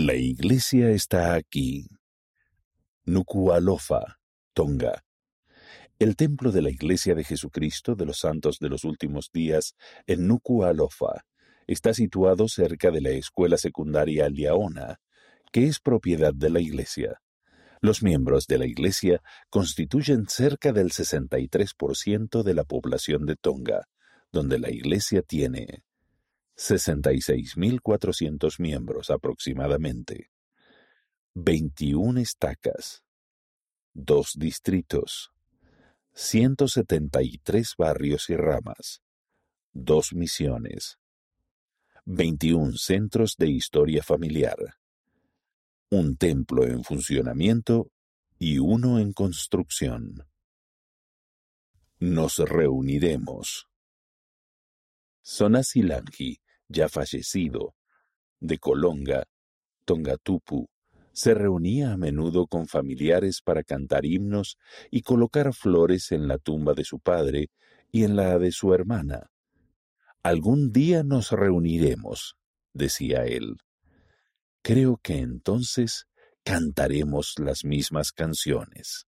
La iglesia está aquí. Nuku'alofa, Tonga. El templo de la Iglesia de Jesucristo de los Santos de los Últimos Días en Nuku'alofa está situado cerca de la escuela secundaria Liaona, que es propiedad de la Iglesia. Los miembros de la Iglesia constituyen cerca del 63% de la población de Tonga, donde la Iglesia tiene 66.400 miembros aproximadamente, 21 estacas, dos distritos, 173 barrios y ramas, dos misiones, 21 centros de historia familiar, un templo en funcionamiento y uno en construcción. Nos reuniremos. Sonasilangi, ya fallecido, de Colonga, Tongatupu, se reunía a menudo con familiares para cantar himnos y colocar flores en la tumba de su padre y en la de su hermana. Algún día nos reuniremos, decía él. Creo que entonces cantaremos las mismas canciones.